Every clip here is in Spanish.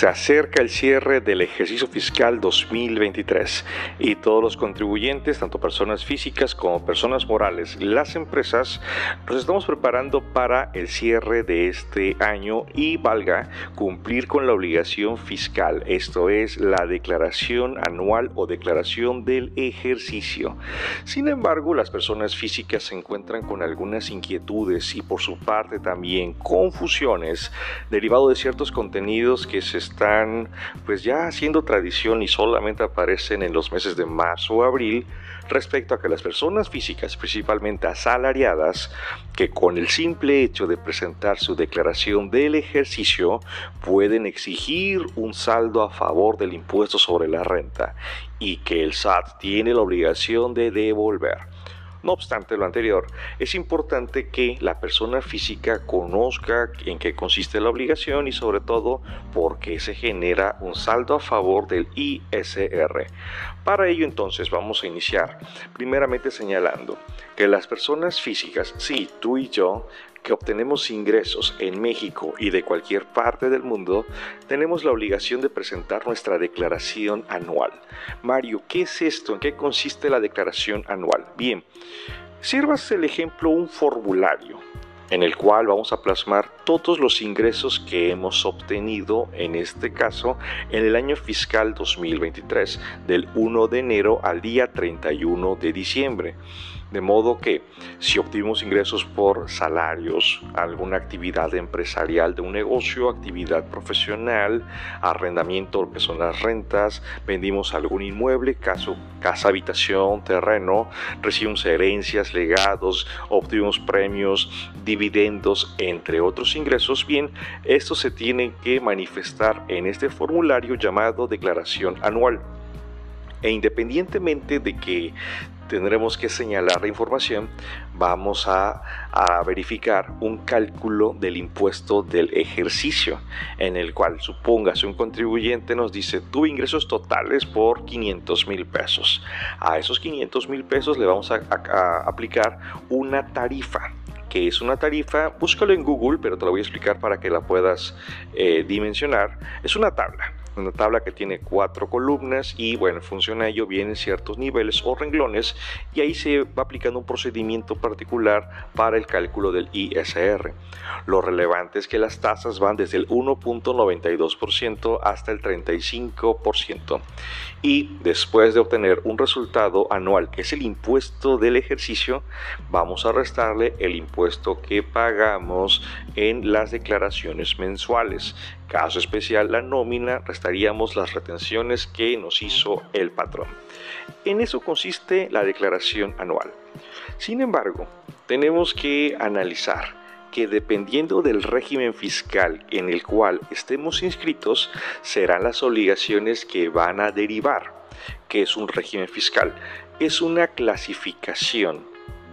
Se acerca el cierre del ejercicio fiscal 2023 y todos los contribuyentes, tanto personas físicas como personas morales, las empresas, nos estamos preparando para el cierre de este año y valga cumplir con la obligación fiscal, esto es la declaración anual o declaración del ejercicio. Sin embargo, las personas físicas se encuentran con algunas inquietudes y por su parte también confusiones derivado de ciertos contenidos que se están pues ya haciendo tradición y solamente aparecen en los meses de marzo o abril respecto a que las personas físicas, principalmente asalariadas, que con el simple hecho de presentar su declaración del ejercicio pueden exigir un saldo a favor del impuesto sobre la renta y que el SAT tiene la obligación de devolver. No obstante lo anterior, es importante que la persona física conozca en qué consiste la obligación y sobre todo por qué se genera un saldo a favor del ISR. Para ello entonces vamos a iniciar primeramente señalando que las personas físicas, sí, tú y yo, que obtenemos ingresos en México y de cualquier parte del mundo, tenemos la obligación de presentar nuestra declaración anual. Mario, ¿qué es esto? ¿En qué consiste la declaración anual? Bien, sirvas el ejemplo un formulario en el cual vamos a plasmar todos los ingresos que hemos obtenido, en este caso, en el año fiscal 2023, del 1 de enero al día 31 de diciembre. De modo que si obtuvimos ingresos por salarios, alguna actividad empresarial de un negocio, actividad profesional, arrendamiento, que son las rentas, vendimos algún inmueble, caso, casa, habitación, terreno, recibimos herencias, legados, obtuvimos premios, dividendos, entre otros ingresos, bien, esto se tiene que manifestar en este formulario llamado declaración anual. E independientemente de que tendremos que señalar la información, vamos a, verificar un cálculo del impuesto del ejercicio, en el cual supongas un contribuyente nos dice tu ingresos totales por 500 mil pesos. A esos 500 mil pesos le vamos a, aplicar una tarifa que es una tarifa, búscalo en Google, pero te lo voy a explicar para que la puedas eh, dimensionar. Es una tabla una tabla que tiene cuatro columnas y bueno, en función a ello vienen ciertos niveles o renglones y ahí se va aplicando un procedimiento particular para el cálculo del ISR. Lo relevante es que las tasas van desde el 1.92% hasta el 35% y después de obtener un resultado anual que es el impuesto del ejercicio, vamos a restarle el impuesto que pagamos en las declaraciones mensuales. Caso especial, la nómina, restaríamos las retenciones que nos hizo el patrón. En eso consiste la declaración anual. Sin embargo, tenemos que analizar que dependiendo del régimen fiscal en el cual estemos inscritos, serán las obligaciones que van a derivar. que es un régimen fiscal? Es una clasificación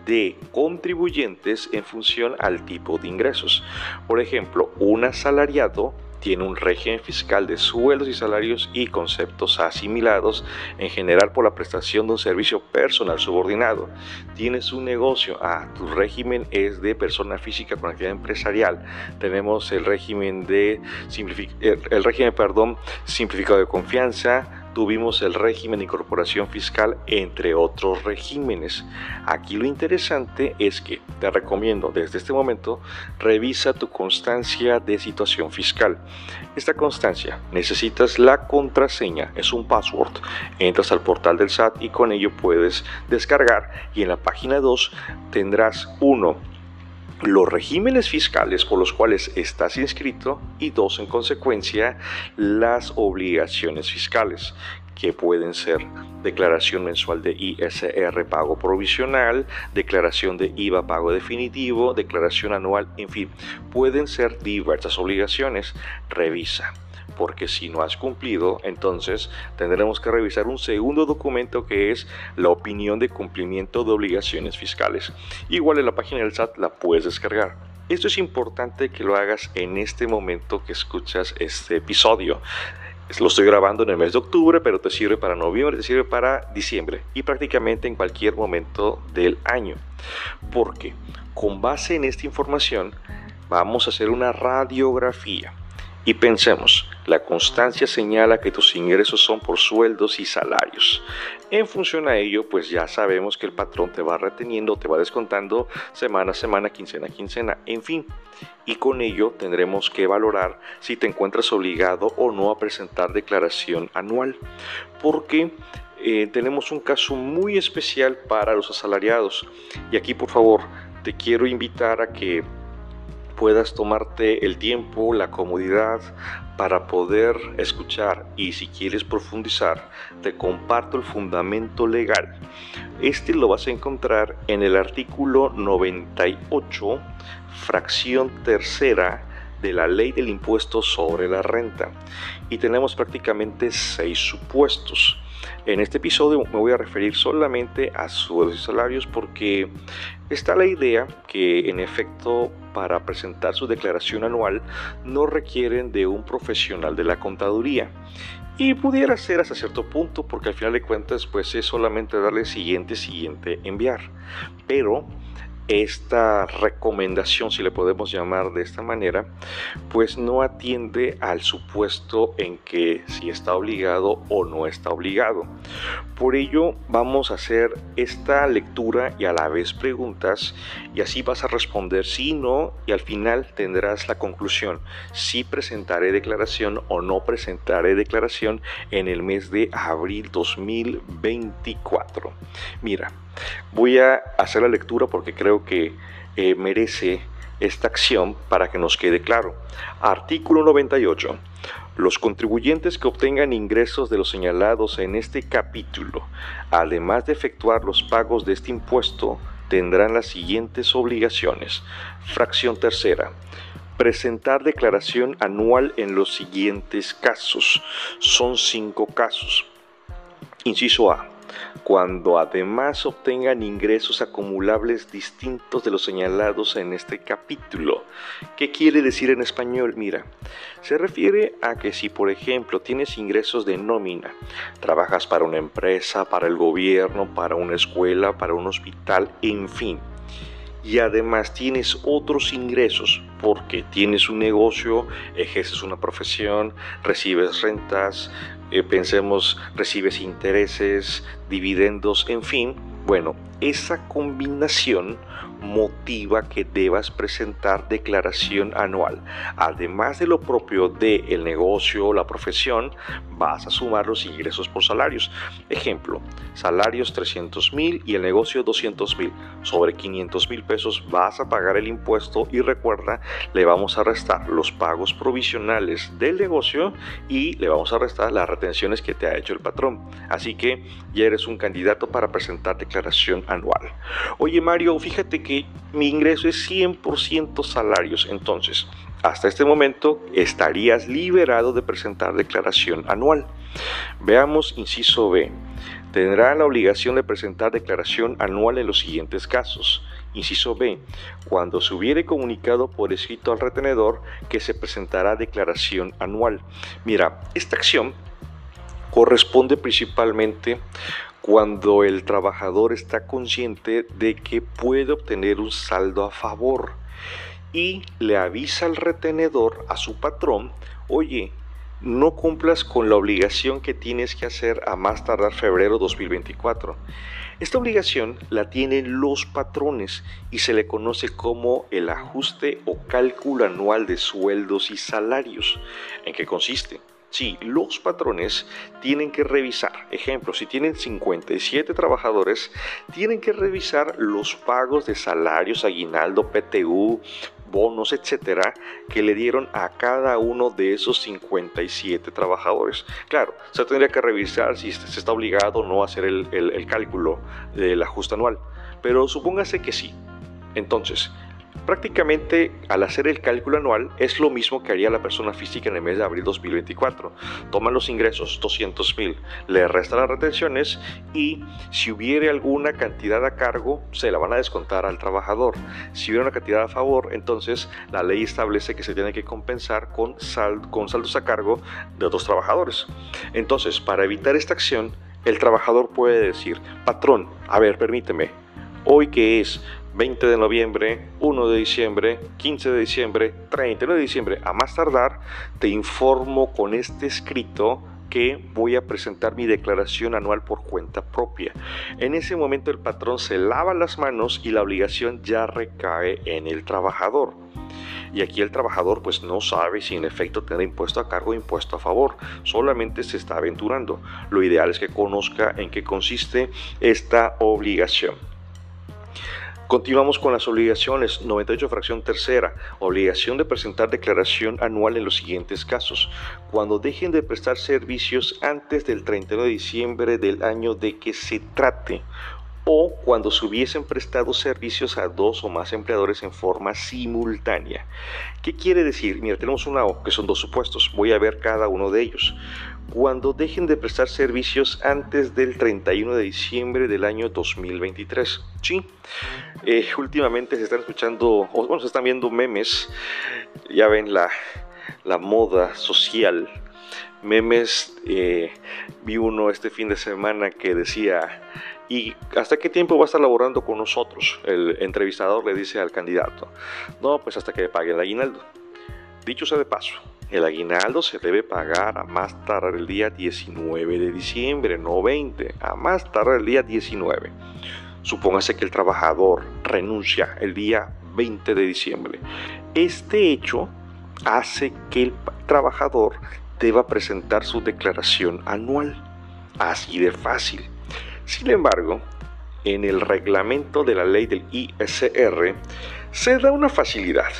de contribuyentes en función al tipo de ingresos. Por ejemplo, un asalariado tiene un régimen fiscal de sueldos y salarios y conceptos asimilados en general por la prestación de un servicio personal subordinado. Tienes un negocio, ah, tu régimen es de persona física con actividad empresarial. Tenemos el régimen de el régimen, perdón, simplificado de confianza, tuvimos el régimen de incorporación fiscal, entre otros regímenes. Aquí lo interesante es que te recomiendo desde este momento revisa tu constancia de situación fiscal. Esta constancia necesitas la contraseña, es un password. Entras al portal del SAT y con ello puedes descargar y en la página 2 tendrás uno los regímenes fiscales por los cuales estás inscrito y dos, en consecuencia, las obligaciones fiscales que pueden ser declaración mensual de ISR pago provisional, declaración de IVA pago definitivo, declaración anual, en fin, pueden ser diversas obligaciones. Revisa porque si no has cumplido, entonces tendremos que revisar un segundo documento que es la opinión de cumplimiento de obligaciones fiscales. Igual en la página del SAT la puedes descargar. Esto es importante que lo hagas en este momento que escuchas este episodio. Lo estoy grabando en el mes de octubre, pero te sirve para noviembre, te sirve para diciembre y prácticamente en cualquier momento del año. Porque con base en esta información vamos a hacer una radiografía Y pensemos, la constancia señala que tus ingresos son por sueldos y salarios. En función a ello, pues ya sabemos que el patrón te va reteniendo, te va descontando semana a semana, quincena a quincena, en fin. Y con ello tendremos que valorar si te encuentras obligado o no a presentar declaración anual. Porque eh, tenemos un caso muy especial para los asalariados. Y aquí, por favor, te quiero invitar a que puedas tomarte el tiempo, la comodidad para poder escuchar y si quieres profundizar, te comparto el fundamento legal. Este lo vas a encontrar en el artículo 98, fracción tercera de la ley del impuesto sobre la renta. Y tenemos prácticamente seis supuestos. En este episodio me voy a referir solamente a sueldos y salarios porque está la idea que en efecto para presentar su declaración anual no requieren de un profesional de la contaduría. Y pudiera ser hasta cierto punto porque al final de cuentas pues es solamente darle siguiente, siguiente, enviar. Pero esta recomendación, si le podemos llamar de esta manera, pues no atiende al supuesto en que si está obligado o no está obligado. Por ello vamos a hacer esta lectura y a la vez preguntas y así vas a responder sí, no y al final tendrás la conclusión si presentaré declaración o no presentaré declaración en el mes de abril 2024. Mira, Voy a hacer la lectura porque creo que eh, merece esta acción para que nos quede claro. Artículo 98. Los contribuyentes que obtengan ingresos de los señalados en este capítulo, además de efectuar los pagos de este impuesto, tendrán las siguientes obligaciones. Fracción tercera. Presentar declaración anual en los siguientes casos. Son cinco casos. Inciso A cuando además obtengan ingresos acumulables distintos de los señalados en este capítulo. ¿Qué quiere decir en español? Mira, se refiere a que si por ejemplo tienes ingresos de nómina, trabajas para una empresa, para el gobierno, para una escuela, para un hospital, en fin, y además tienes otros ingresos porque tienes un negocio, ejerces una profesión, recibes rentas, eh, pensemos, recibes intereses, dividendos, en fin, bueno, esa combinación motiva que debas presentar declaración anual. Además de lo propio del el negocio o la profesión, vas a sumar los ingresos por salarios. Ejemplo, salarios 300 mil y el negocio 200 mil. Sobre 500 mil pesos vas a pagar el impuesto y recuerda, le vamos a restar los pagos provisionales del negocio y le vamos a restar las retenciones que te ha hecho el patrón. Así que ya eres un candidato para presentar declaración anual. Oye Mario, fíjate que mi ingreso es 100% salarios, entonces hasta este momento estarías liberado de presentar declaración anual. Veamos inciso B. Tendrá la obligación de presentar declaración anual en los siguientes casos. Inciso B. Cuando se hubiere comunicado por escrito al retenedor que se presentará declaración anual. Mira, esta acción corresponde principalmente cuando el trabajador está consciente de que puede obtener un saldo a favor y le avisa al retenedor, a su patrón, oye, no cumplas con la obligación que tienes que hacer a más tardar febrero 2024. Esta obligación la tienen los patrones y se le conoce como el ajuste o cálculo anual de sueldos y salarios. ¿En qué consiste? Sí, los patrones tienen que revisar, ejemplo, si tienen 57 trabajadores, tienen que revisar los pagos de salarios, aguinaldo, PTU, bonos, etcétera, que le dieron a cada uno de esos 57 trabajadores. Claro, se tendría que revisar si se está obligado o no a hacer el, el cálculo del ajuste anual, pero supóngase que sí. Entonces, Prácticamente al hacer el cálculo anual es lo mismo que haría la persona física en el mes de abril 2024. Toma los ingresos, 200 mil, le resta las retenciones y si hubiere alguna cantidad a cargo, se la van a descontar al trabajador. Si hubiera una cantidad a favor, entonces la ley establece que se tiene que compensar con, con saldos a cargo de otros trabajadores. Entonces, para evitar esta acción, el trabajador puede decir, patrón, a ver, permíteme, hoy que es 20 de noviembre, 1 de diciembre, 15 de diciembre, 31 de diciembre, a más tardar, te informo con este escrito que voy a presentar mi declaración anual por cuenta propia. En ese momento el patrón se lava las manos y la obligación ya recae en el trabajador. Y aquí el trabajador pues no sabe si en efecto tendrá impuesto a cargo o impuesto a favor, solamente se está aventurando. Lo ideal es que conozca en qué consiste esta obligación. Continuamos con las obligaciones. 98 fracción tercera. Obligación de presentar declaración anual en los siguientes casos. Cuando dejen de prestar servicios antes del 31 de diciembre del año de que se trate o cuando se hubiesen prestado servicios a dos o más empleadores en forma simultánea. ¿Qué quiere decir? Mira, tenemos una O, que son dos supuestos. Voy a ver cada uno de ellos. Cuando dejen de prestar servicios antes del 31 de diciembre del año 2023. Sí, eh, últimamente se están escuchando, o bueno, se están viendo memes, ya ven la, la moda social memes. Eh, vi uno este fin de semana que decía, ¿Y hasta qué tiempo va a estar laborando con nosotros? El entrevistador le dice al candidato, no, pues hasta que le pague el aguinaldo. Dicho sea de paso, el aguinaldo se debe pagar a más tardar el día 19 de diciembre, no 20, a más tardar el día 19. Supóngase que el trabajador renuncia el día 20 de diciembre. Este hecho hace que el trabajador deba presentar su declaración anual. Así de fácil. Sin embargo, en el reglamento de la ley del ISR se da una facilidad.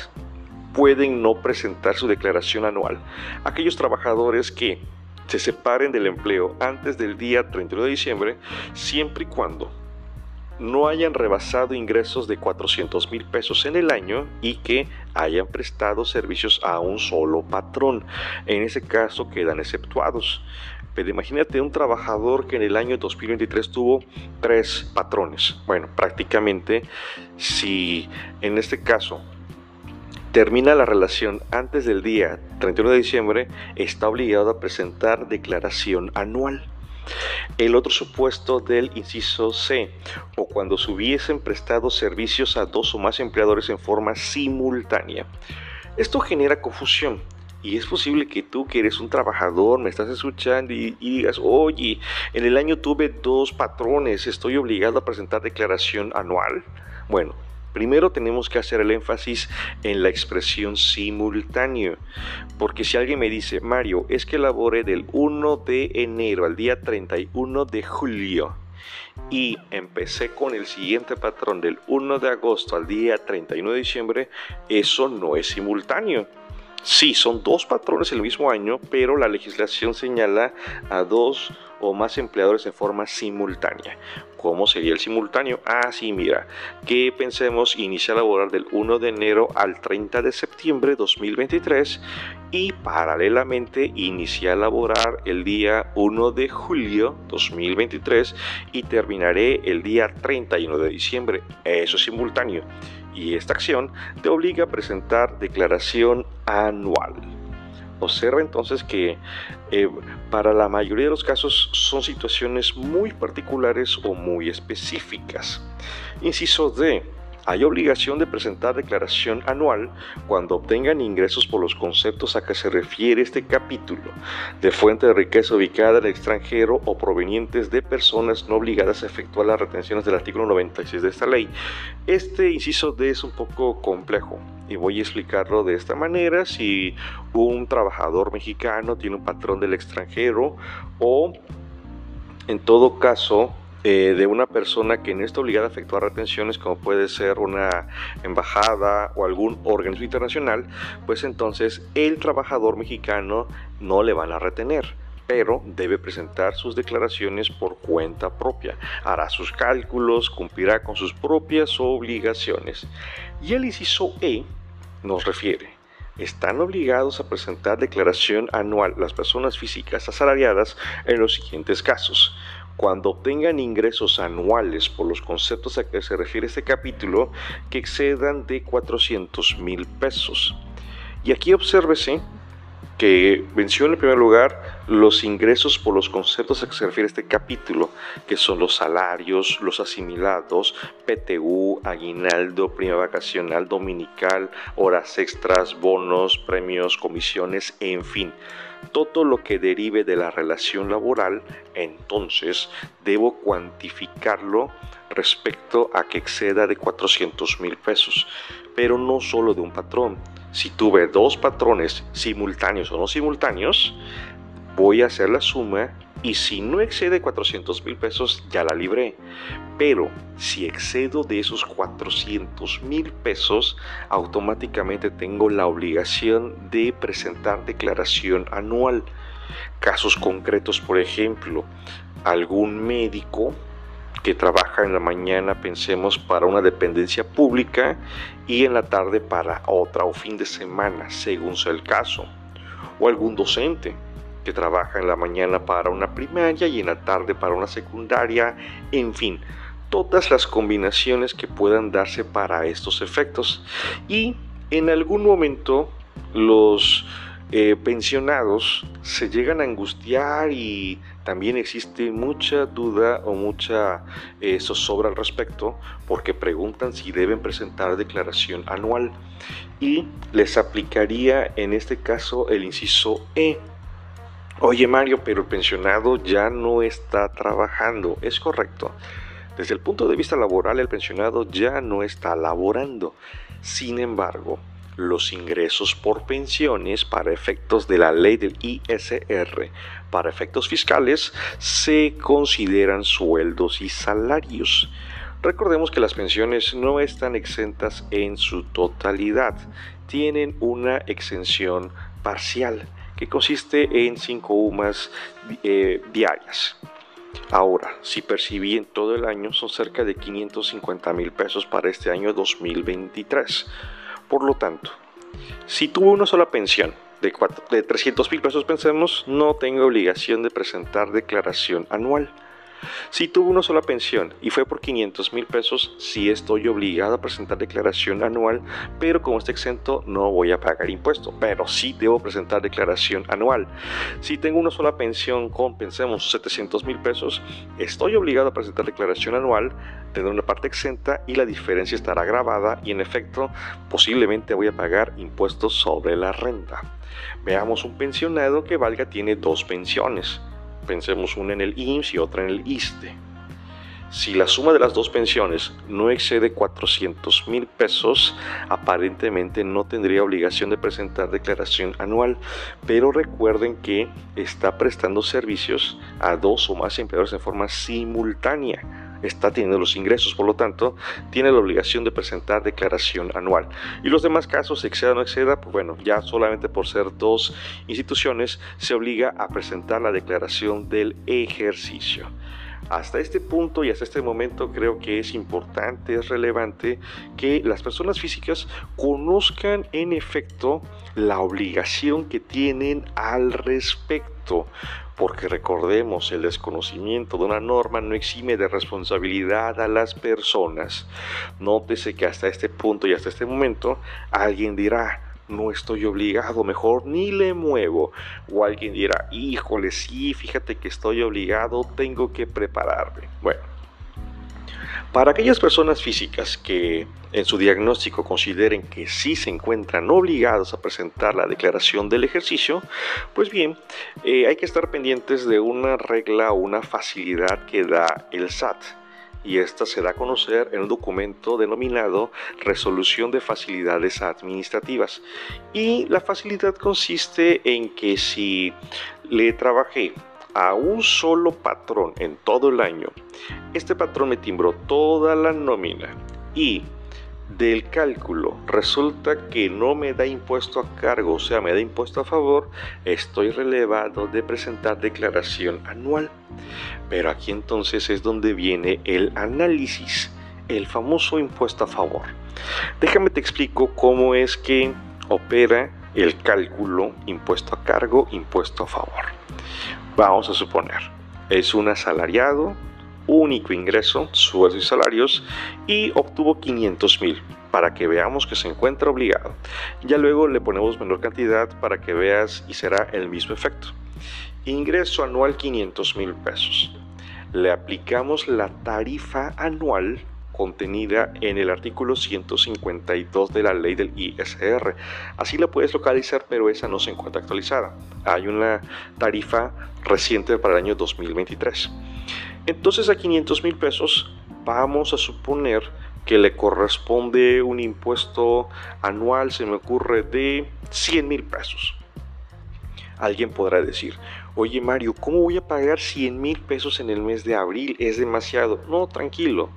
Pueden no presentar su declaración anual aquellos trabajadores que se separen del empleo antes del día 31 de diciembre, siempre y cuando no hayan rebasado ingresos de 400 mil pesos en el año y que hayan prestado servicios a un solo patrón. En ese caso quedan exceptuados. Pero imagínate un trabajador que en el año 2023 tuvo tres patrones. Bueno, prácticamente si en este caso termina la relación antes del día 31 de diciembre, está obligado a presentar declaración anual. El otro supuesto del inciso C, o cuando se hubiesen prestado servicios a dos o más empleadores en forma simultánea. Esto genera confusión y es posible que tú, que eres un trabajador, me estás escuchando y, digas, oye, en el año tuve dos patrones, estoy obligado a presentar declaración anual. Bueno, Primero tenemos que hacer el énfasis en la expresión simultáneo, porque si alguien me dice, Mario, es que laboré del 1 de enero al día 31 de julio y empecé con el siguiente patrón del 1 de agosto al día 31 de diciembre, eso no es simultáneo. Sí, son dos patrones el mismo año, pero la legislación señala a dos o más empleadores en forma simultánea. ¿Cómo sería el simultáneo? Ah, sí, mira, que pensemos iniciar a laborar del 1 de enero al 30 de septiembre de 2023 y paralelamente iniciar a laborar el día 1 de julio 2023 y terminaré el día 31 de diciembre. Eso es simultáneo y esta acción te obliga a presentar declaración anual. Observa entonces que eh, para la mayoría de los casos son situaciones muy particulares o muy específicas. Inciso D hay obligación de presentar declaración anual cuando obtengan ingresos por los conceptos a que se refiere este capítulo, de fuente de riqueza ubicada en el extranjero o provenientes de personas no obligadas a efectuar las retenciones del artículo 96 de esta ley. Este inciso D es un poco complejo y voy a explicarlo de esta manera. Si un trabajador mexicano tiene un patrón del extranjero o en todo caso eh, de una persona que no está obligada a efectuar retenciones, como puede ser una embajada o algún organismo internacional, pues entonces el trabajador mexicano no le van a retener pero debe presentar sus declaraciones por cuenta propia, hará sus cálculos, cumplirá con sus propias obligaciones. Y el inciso E nos refiere, están obligados a presentar declaración anual las personas físicas asalariadas en los siguientes casos cuando obtengan ingresos anuales por los conceptos a que se refiere este capítulo que excedan de 400 mil pesos. Y aquí obsérvese que menciona en primer lugar los ingresos por los conceptos a que se refiere este capítulo, que son los salarios, los asimilados, PTU, aguinaldo, prima vacacional, dominical, horas extras, bonos, premios, comisiones, en fin. Todo lo que derive de la relación laboral, entonces debo cuantificarlo respecto a que exceda de 400 mil pesos, pero no solo de un patrón, si tuve dos patrones simultáneos o no simultáneos, voy a hacer la suma y si no excede 400 mil pesos ya la libré. Pero si excedo de esos 400 mil pesos, automáticamente tengo la obligación de presentar declaración anual. Casos concretos, por ejemplo, algún médico que trabaja en la mañana, pensemos, para una dependencia pública y en la tarde para otra o fin de semana, según sea el caso. O algún docente que trabaja en la mañana para una primaria y en la tarde para una secundaria, en fin, todas las combinaciones que puedan darse para estos efectos. Y en algún momento los eh, pensionados se llegan a angustiar y también existe mucha duda o mucha eh, zozobra al respecto porque preguntan si deben presentar declaración anual y les aplicaría en este caso el inciso E. Oye Mario, pero el pensionado ya no está trabajando. Es correcto. Desde el punto de vista laboral, el pensionado ya no está laborando. Sin embargo, los ingresos por pensiones para efectos de la ley del ISR, para efectos fiscales, se consideran sueldos y salarios. Recordemos que las pensiones no están exentas en su totalidad, tienen una exención parcial que consiste en 5 UMAS eh, diarias. Ahora, si percibí en todo el año, son cerca de 550 mil pesos para este año 2023. Por lo tanto, si tuvo una sola pensión de, de 300 mil pesos, pensemos, no tengo obligación de presentar declaración anual. Si tuvo una sola pensión y fue por 500 mil pesos, sí estoy obligado a presentar declaración anual, pero como está exento no voy a pagar impuesto, pero sí debo presentar declaración anual. Si tengo una sola pensión con, pensemos, 700 mil pesos, estoy obligado a presentar declaración anual, tener una parte exenta y la diferencia estará grabada y en efecto posiblemente voy a pagar impuestos sobre la renta. Veamos un pensionado que valga tiene dos pensiones pensemos una en el IMSS y otra en el ISTE. Si la suma de las dos pensiones no excede 400 mil pesos, aparentemente no tendría obligación de presentar declaración anual, pero recuerden que está prestando servicios a dos o más empleadores de forma simultánea está teniendo los ingresos, por lo tanto, tiene la obligación de presentar declaración anual. Y los demás casos, exceda o no exceda, pues bueno, ya solamente por ser dos instituciones, se obliga a presentar la declaración del ejercicio. Hasta este punto y hasta este momento creo que es importante, es relevante que las personas físicas conozcan en efecto la obligación que tienen al respecto porque recordemos, el desconocimiento de una norma no exime de responsabilidad a las personas. Nótese que hasta este punto y hasta este momento alguien dirá, no estoy obligado, mejor ni le muevo. O alguien dirá, híjole, sí, fíjate que estoy obligado, tengo que prepararme. Bueno, para aquellas personas físicas que en su diagnóstico consideren que sí se encuentran obligados a presentar la declaración del ejercicio, pues bien, eh, hay que estar pendientes de una regla o una facilidad que da el SAT y esta se da a conocer en un documento denominado Resolución de Facilidades Administrativas. Y la facilidad consiste en que si le trabajé a un solo patrón en todo el año, este patrón me timbró toda la nómina y del cálculo resulta que no me da impuesto a cargo, o sea, me da impuesto a favor, estoy relevado de presentar declaración anual. Pero aquí entonces es donde viene el análisis, el famoso impuesto a favor. Déjame te explico cómo es que opera el cálculo impuesto a cargo, impuesto a favor. Vamos a suponer, es un asalariado, único ingreso, sueldos y salarios, y obtuvo 500 mil. para que veamos que se encuentra obligado. Ya luego le ponemos menor cantidad para que veas y será el mismo efecto. Ingreso anual 500 mil pesos. Le aplicamos la tarifa anual contenida en el artículo 152 de la ley del ISR. Así la puedes localizar, pero esa no se encuentra actualizada. Hay una tarifa reciente para el año 2023. Entonces a 500 mil pesos vamos a suponer que le corresponde un impuesto anual, se me ocurre, de 100 mil pesos. Alguien podrá decir, oye Mario, ¿cómo voy a pagar 100 mil pesos en el mes de abril? Es demasiado. No, tranquilo.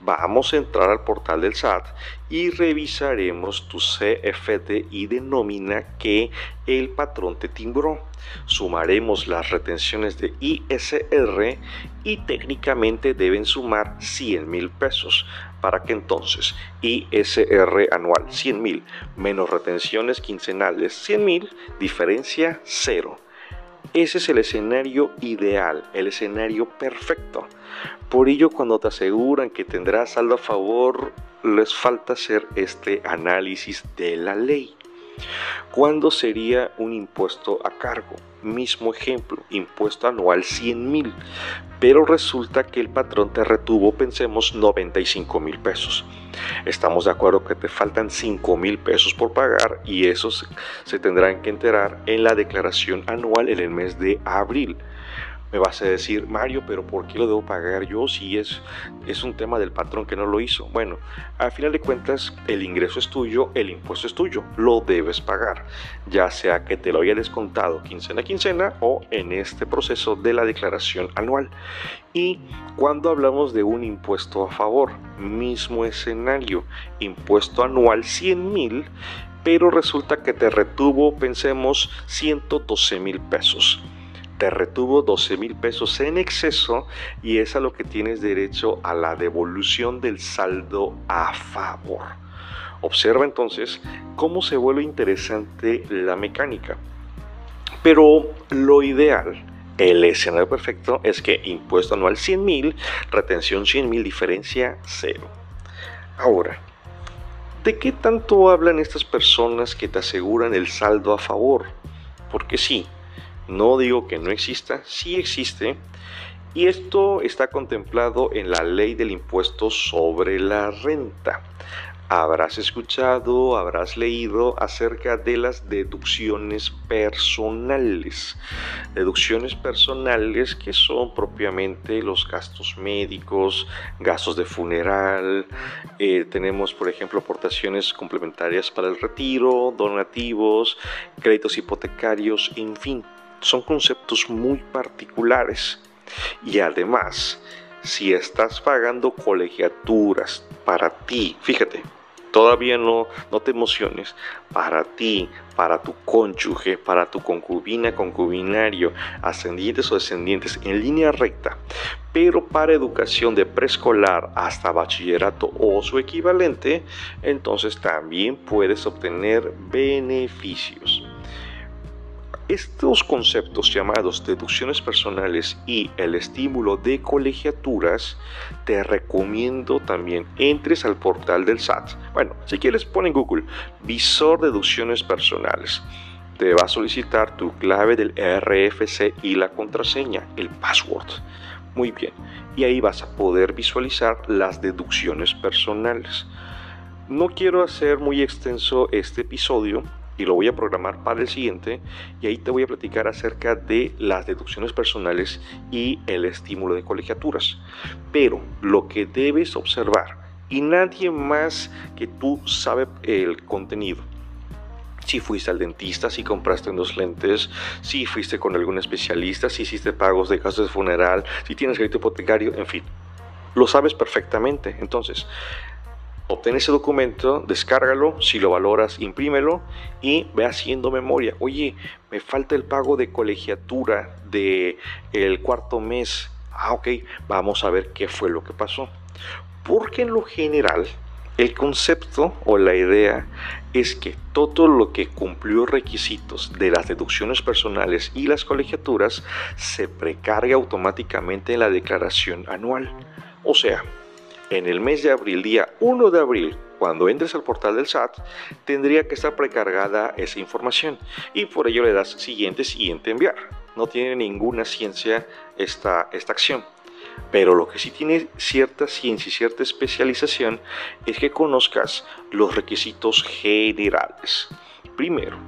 Vamos a entrar al portal del SAT y revisaremos tu CFD y de nómina que el patrón te timbró. Sumaremos las retenciones de ISR y técnicamente deben sumar 100 mil pesos para que entonces ISR anual 100 mil menos retenciones quincenales 100 mil diferencia cero. Ese es el escenario ideal, el escenario perfecto. Por ello, cuando te aseguran que tendrás saldo a favor, les falta hacer este análisis de la ley. ¿Cuándo sería un impuesto a cargo? Mismo ejemplo, impuesto anual 100 mil, pero resulta que el patrón te retuvo, pensemos, 95 mil pesos. Estamos de acuerdo que te faltan 5 mil pesos por pagar y esos se tendrán que enterar en la declaración anual en el mes de abril. Me vas a decir, Mario, pero ¿por qué lo debo pagar yo si es, es un tema del patrón que no lo hizo? Bueno, al final de cuentas, el ingreso es tuyo, el impuesto es tuyo, lo debes pagar, ya sea que te lo haya descontado quincena a quincena o en este proceso de la declaración anual. Y cuando hablamos de un impuesto a favor, mismo escenario, impuesto anual 100 mil, pero resulta que te retuvo, pensemos, 112 mil pesos te retuvo 12 mil pesos en exceso y es a lo que tienes derecho a la devolución del saldo a favor. Observa entonces cómo se vuelve interesante la mecánica. Pero lo ideal, el escenario perfecto es que impuesto anual 100 mil, retención 100 mil, diferencia cero. Ahora, ¿de qué tanto hablan estas personas que te aseguran el saldo a favor? Porque sí, no digo que no exista, sí existe. Y esto está contemplado en la ley del impuesto sobre la renta. Habrás escuchado, habrás leído acerca de las deducciones personales. Deducciones personales que son propiamente los gastos médicos, gastos de funeral. Eh, tenemos, por ejemplo, aportaciones complementarias para el retiro, donativos, créditos hipotecarios, en fin, son conceptos muy particulares. Y además, si estás pagando colegiaturas para ti, fíjate, todavía no, no te emociones, para ti, para tu cónyuge, para tu concubina, concubinario, ascendientes o descendientes en línea recta, pero para educación de preescolar hasta bachillerato o su equivalente, entonces también puedes obtener beneficios. Estos conceptos llamados deducciones personales y el estímulo de colegiaturas, te recomiendo también entres al portal del SAT. Bueno, si quieres pon en Google visor deducciones personales. Te va a solicitar tu clave del RFC y la contraseña, el password. Muy bien, y ahí vas a poder visualizar las deducciones personales. No quiero hacer muy extenso este episodio, y lo voy a programar para el siguiente y ahí te voy a platicar acerca de las deducciones personales y el estímulo de colegiaturas. Pero lo que debes observar y nadie más que tú sabe el contenido. Si fuiste al dentista, si compraste unos lentes, si fuiste con algún especialista, si hiciste pagos de gastos de funeral, si tienes crédito hipotecario, en fin, lo sabes perfectamente. Entonces, obtén ese documento, descárgalo, si lo valoras, imprímelo y ve haciendo memoria. Oye, me falta el pago de colegiatura del el cuarto mes. Ah, ok, vamos a ver qué fue lo que pasó. Porque en lo general, el concepto o la idea es que todo lo que cumplió requisitos de las deducciones personales y las colegiaturas se precarga automáticamente en la declaración anual. O sea, en el mes de abril, día 1 de abril, cuando entres al portal del SAT, tendría que estar precargada esa información y por ello le das siguiente, siguiente enviar. No tiene ninguna ciencia esta, esta acción. Pero lo que sí tiene cierta ciencia y cierta especialización es que conozcas los requisitos generales. Primero,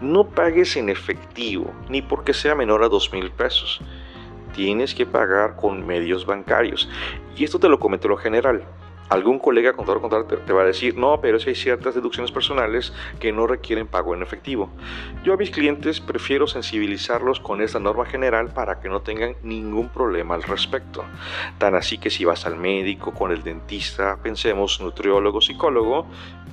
no pagues en efectivo, ni porque sea menor a dos mil pesos. Tienes que pagar con medios bancarios. Y esto te lo comento lo general algún colega contador contador te, te, va a decir, no, pero si hay ciertas deducciones personales que no requieren pago en efectivo. Yo a mis clientes prefiero sensibilizarlos con esta norma general para que no tengan ningún problema al respecto. Tan así que si vas al médico, con el dentista, pensemos nutriólogo, psicólogo,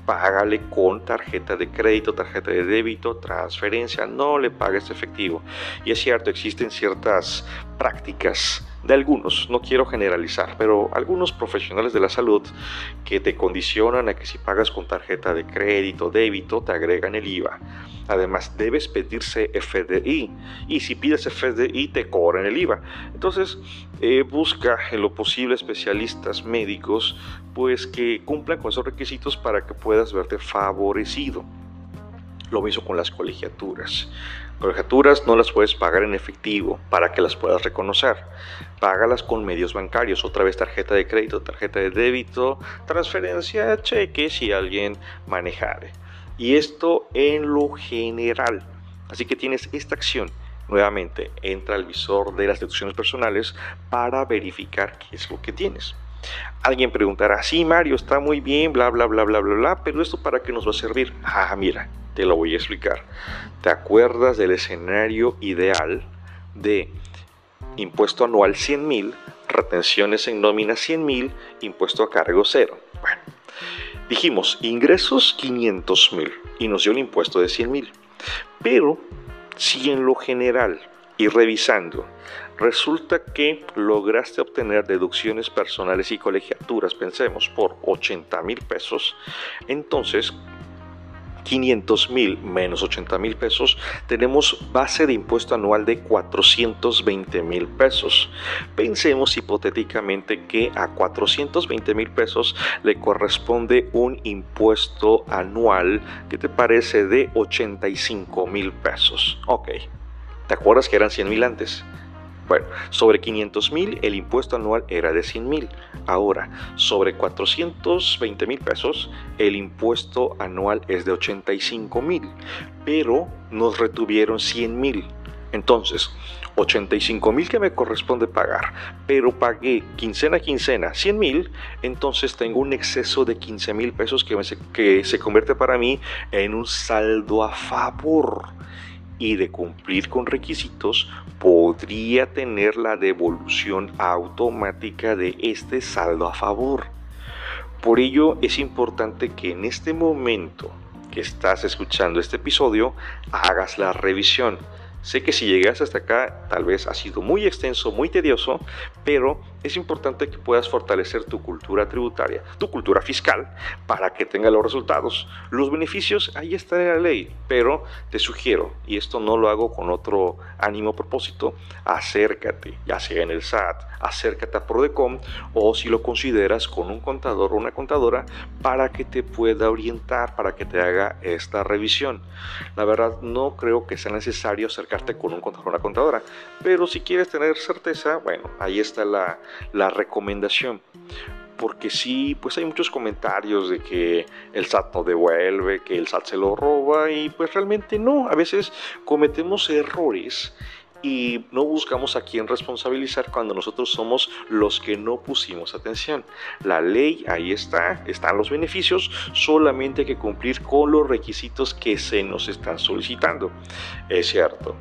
págale con tarjeta de crédito, tarjeta de débito, transferencia, no le pagues efectivo. Y es cierto, existen ciertas prácticas de algunos, no quiero generalizar, pero algunos profesionales de la salud que te condicionan a que si pagas con tarjeta de crédito, débito, te agregan el IVA. Además, debes pedirse FDI y si pides FDI te cobran el IVA. Entonces, eh, busca en lo posible especialistas médicos pues que cumplan con esos requisitos para que puedas verte favorecido. Lo mismo con las colegiaturas. Colegiaturas no las puedes pagar en efectivo para que las puedas reconocer. Págalas con medios bancarios, otra vez tarjeta de crédito, tarjeta de débito, transferencia, cheque si alguien manejare. Y esto en lo general. Así que tienes esta acción. Nuevamente, entra al visor de las deducciones personales para verificar qué es lo que tienes. Alguien preguntará, sí, Mario, está muy bien, bla, bla, bla, bla, bla, bla, pero esto para qué nos va a servir? Ah, mira, te lo voy a explicar. ¿Te acuerdas del escenario ideal de impuesto anual 100 mil, retenciones en nómina 100 mil, impuesto a cargo cero? Bueno, dijimos ingresos 500 mil y nos dio el impuesto de 100 mil. Pero si en lo general y revisando resulta que lograste obtener deducciones personales y colegiaturas, pensemos, por 80 mil pesos, entonces 500 mil menos 80 mil pesos, tenemos base de impuesto anual de 420 mil pesos. Pensemos hipotéticamente que a 420 mil pesos le corresponde un impuesto anual que te parece de 85 mil pesos. Ok, ¿te acuerdas que eran 100 mil antes? Bueno, sobre 500 mil el impuesto anual era de 100 mil. Ahora, sobre 420 mil pesos el impuesto anual es de 85 mil. Pero nos retuvieron 100 mil. Entonces, 85 mil que me corresponde pagar, pero pagué quincena a quincena 100 mil, entonces tengo un exceso de 15 mil pesos que, que se convierte para mí en un saldo a favor y de cumplir con requisitos podría tener la devolución automática de este saldo a favor. Por ello es importante que en este momento que estás escuchando este episodio hagas la revisión Sé que si llegas hasta acá tal vez ha sido muy extenso, muy tedioso, pero es importante que puedas fortalecer tu cultura tributaria, tu cultura fiscal, para que tenga los resultados. Los beneficios, ahí está en la ley, pero te sugiero, y esto no lo hago con otro ánimo propósito, acércate, ya sea en el SAT, acércate a Prodecom, o si lo consideras con un contador o una contadora, para que te pueda orientar, para que te haga esta revisión. La verdad, no creo que sea necesario acercarte con un contador o una contadora. Pero si quieres tener certeza, bueno, ahí está la, la recomendación porque sí, pues hay muchos comentarios de que el SAT no devuelve, que el SAT se lo roba y pues realmente no, a veces cometemos errores y no buscamos a quién responsabilizar cuando nosotros somos los que no pusimos atención. La ley ahí está, están los beneficios, solamente hay que cumplir con los requisitos que se nos están solicitando. Es cierto.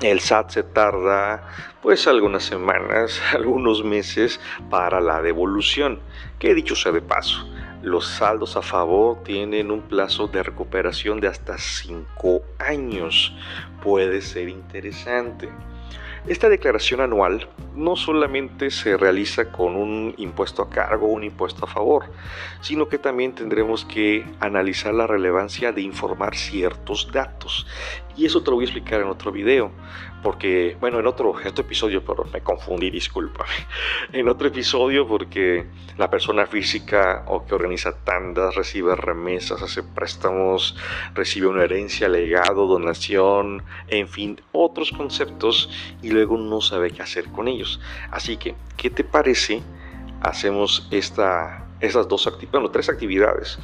El SAT se tarda pues algunas semanas, algunos meses para la devolución, que dicho sea de paso, los saldos a favor tienen un plazo de recuperación de hasta 5 años. Puede ser interesante. Esta declaración anual no solamente se realiza con un impuesto a cargo o un impuesto a favor, sino que también tendremos que analizar la relevancia de informar ciertos datos. Y eso te lo voy a explicar en otro video porque, bueno, en otro, este episodio, pero me confundí, disculpa, en otro episodio porque la persona física o que organiza tandas recibe remesas, hace préstamos, recibe una herencia, legado, donación, en fin, otros conceptos y luego no sabe qué hacer con ellos. Así que, ¿qué te parece? Hacemos esta, estas dos actividades, bueno, tres actividades.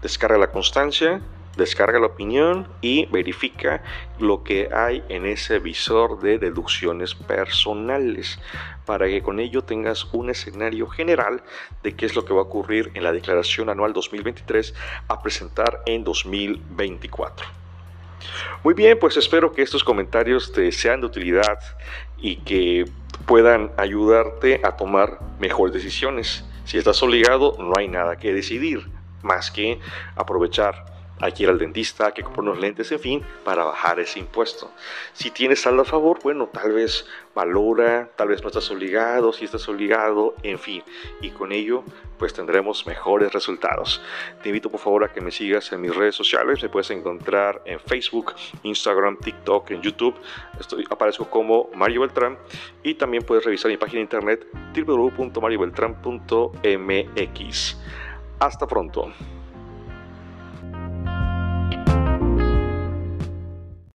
Descarga la constancia, descarga la opinión y verifica lo que hay en ese visor de deducciones personales para que con ello tengas un escenario general de qué es lo que va a ocurrir en la declaración anual 2023 a presentar en 2024. Muy bien, pues espero que estos comentarios te sean de utilidad y que puedan ayudarte a tomar mejores decisiones. Si estás obligado, no hay nada que decidir más que aprovechar hay que ir al dentista, hay que comprar unos lentes, en fin, para bajar ese impuesto. Si tienes saldo a favor, bueno, tal vez valora, tal vez no estás obligado, si estás obligado, en fin, y con ello pues tendremos mejores resultados. Te invito por favor a que me sigas en mis redes sociales, me puedes encontrar en Facebook, Instagram, TikTok, en YouTube, Estoy, aparezco como Mario Beltrán y también puedes revisar mi página de internet www.mariobeltrán.mx. Hasta pronto.